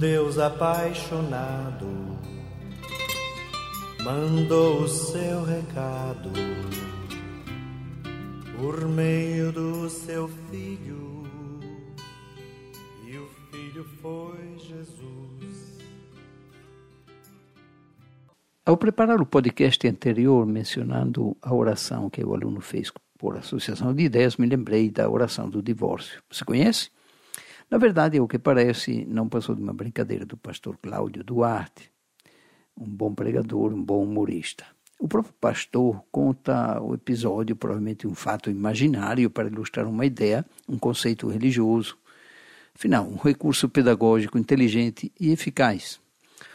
Deus apaixonado mandou o seu recado por meio do seu filho, e o filho foi Jesus. Ao preparar o podcast anterior mencionando a oração que o aluno fez por associação de ideias, me lembrei da oração do divórcio. Você conhece? Na verdade, o que parece, não passou de uma brincadeira do pastor Cláudio Duarte, um bom pregador, um bom humorista. O próprio pastor conta o episódio, provavelmente um fato imaginário, para ilustrar uma ideia, um conceito religioso. Afinal, um recurso pedagógico inteligente e eficaz.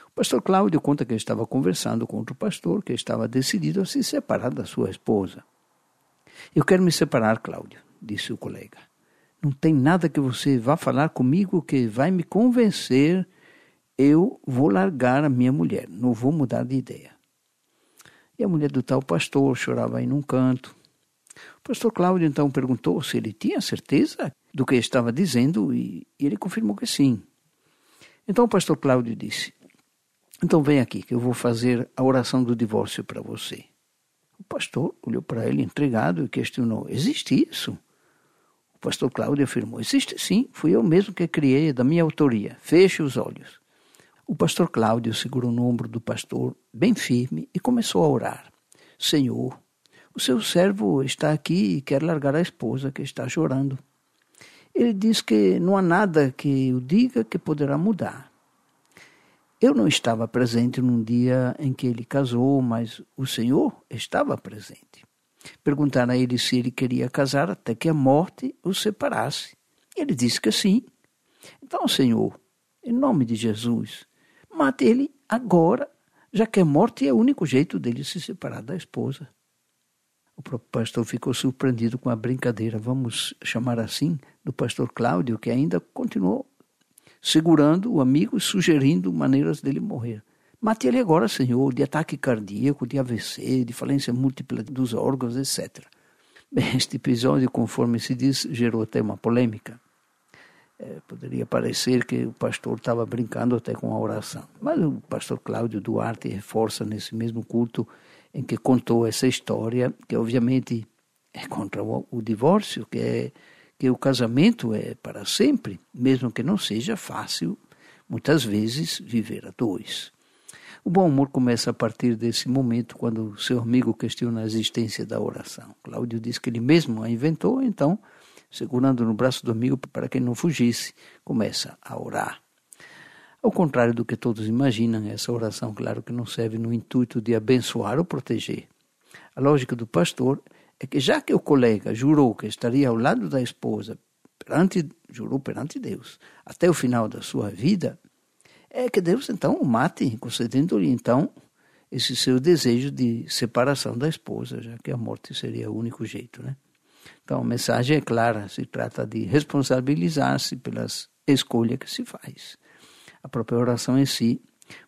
O pastor Cláudio conta que estava conversando com outro pastor que estava decidido a se separar da sua esposa. Eu quero me separar, Cláudio, disse o colega. Não tem nada que você vá falar comigo que vai me convencer. Eu vou largar a minha mulher, não vou mudar de ideia. E a mulher do tal pastor chorava aí num canto. O pastor Cláudio então perguntou se ele tinha certeza do que estava dizendo e ele confirmou que sim. Então o pastor Cláudio disse: Então vem aqui que eu vou fazer a oração do divórcio para você. O pastor olhou para ele intrigado e questionou: Existe isso? Pastor Cláudio afirmou: Existe sim, fui eu mesmo que criei, da minha autoria. Feche os olhos. O pastor Cláudio segurou no ombro do pastor, bem firme, e começou a orar: Senhor, o seu servo está aqui e quer largar a esposa que está chorando. Ele diz que não há nada que o diga que poderá mudar. Eu não estava presente num dia em que ele casou, mas o Senhor estava presente. Perguntaram a ele se ele queria casar até que a morte o separasse. Ele disse que sim. Então, Senhor, em nome de Jesus, mate ele agora, já que a morte é o único jeito dele se separar da esposa. O próprio pastor ficou surpreendido com a brincadeira, vamos chamar assim, do pastor Cláudio, que ainda continuou segurando o amigo e sugerindo maneiras dele morrer. Mate ele agora, Senhor, de ataque cardíaco, de AVC, de falência múltipla dos órgãos, etc. Bem, este episódio, conforme se diz, gerou até uma polêmica. É, poderia parecer que o pastor estava brincando até com a oração. Mas o pastor Cláudio Duarte reforça nesse mesmo culto em que contou essa história, que obviamente é contra o, o divórcio, que é que o casamento é para sempre, mesmo que não seja fácil, muitas vezes, viver a dois. O bom humor começa a partir desse momento, quando seu amigo questiona a existência da oração. Cláudio diz que ele mesmo a inventou, então, segurando no braço do amigo para que não fugisse, começa a orar. Ao contrário do que todos imaginam, essa oração, claro que não serve no intuito de abençoar ou proteger. A lógica do pastor é que, já que o colega jurou que estaria ao lado da esposa, perante, jurou perante Deus, até o final da sua vida, é que Deus então o mate, concedendo-lhe então esse seu desejo de separação da esposa, já que a morte seria o único jeito, né? Então a mensagem é clara, se trata de responsabilizar-se pelas escolhas que se faz. A própria oração em si,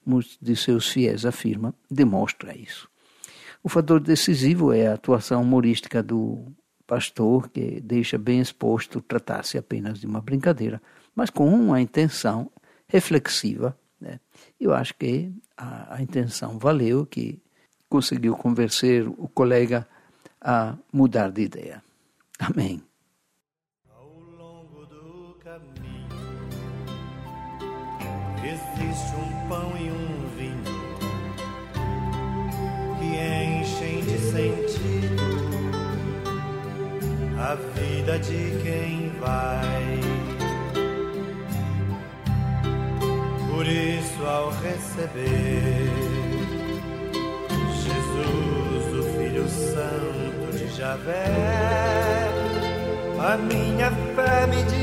muitos de seus fiéis afirma, demonstra isso. O fator decisivo é a atuação humorística do pastor, que deixa bem exposto tratar-se apenas de uma brincadeira, mas com uma intenção reflexiva. Né? Eu acho que a, a intenção valeu, que conseguiu convencer o colega a mudar de ideia. Amém. Ao longo do caminho existe um pão e um vinho que enchem de sentido a vida de quem vai. Por isso, ao receber. Jesus, o Filho Santo de Javé, a minha fé me diz